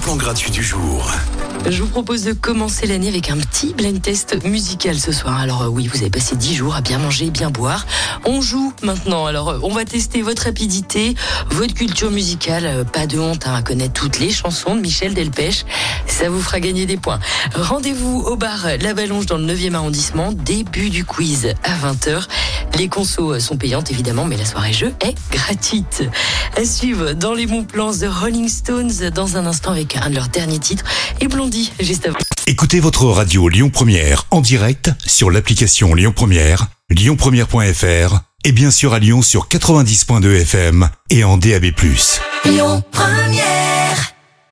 Plan gratuit du jour. Je vous propose de commencer l'année avec un petit blind test musical ce soir. Alors euh, oui, vous avez passé 10 jours à bien manger, bien boire. On joue maintenant. Alors euh, on va tester votre rapidité, votre culture musicale. Euh, Pas de honte hein, à connaître toutes les chansons de Michel Delpech. Ça vous fera gagner des points. Rendez-vous au bar La Ballonge dans le 9e arrondissement. Début du quiz à 20h. Les consos sont payantes évidemment, mais la soirée jeu est gratuite. À suivre dans les bons plans The Rolling Stones dans un instant avec un de leurs derniers titres et Blondie juste avant. Écoutez votre radio Lyon Première en direct sur l'application Lyon Première, lyonpremière.fr et bien sûr à Lyon sur 90.2 FM et en DAB+. Lyon Première.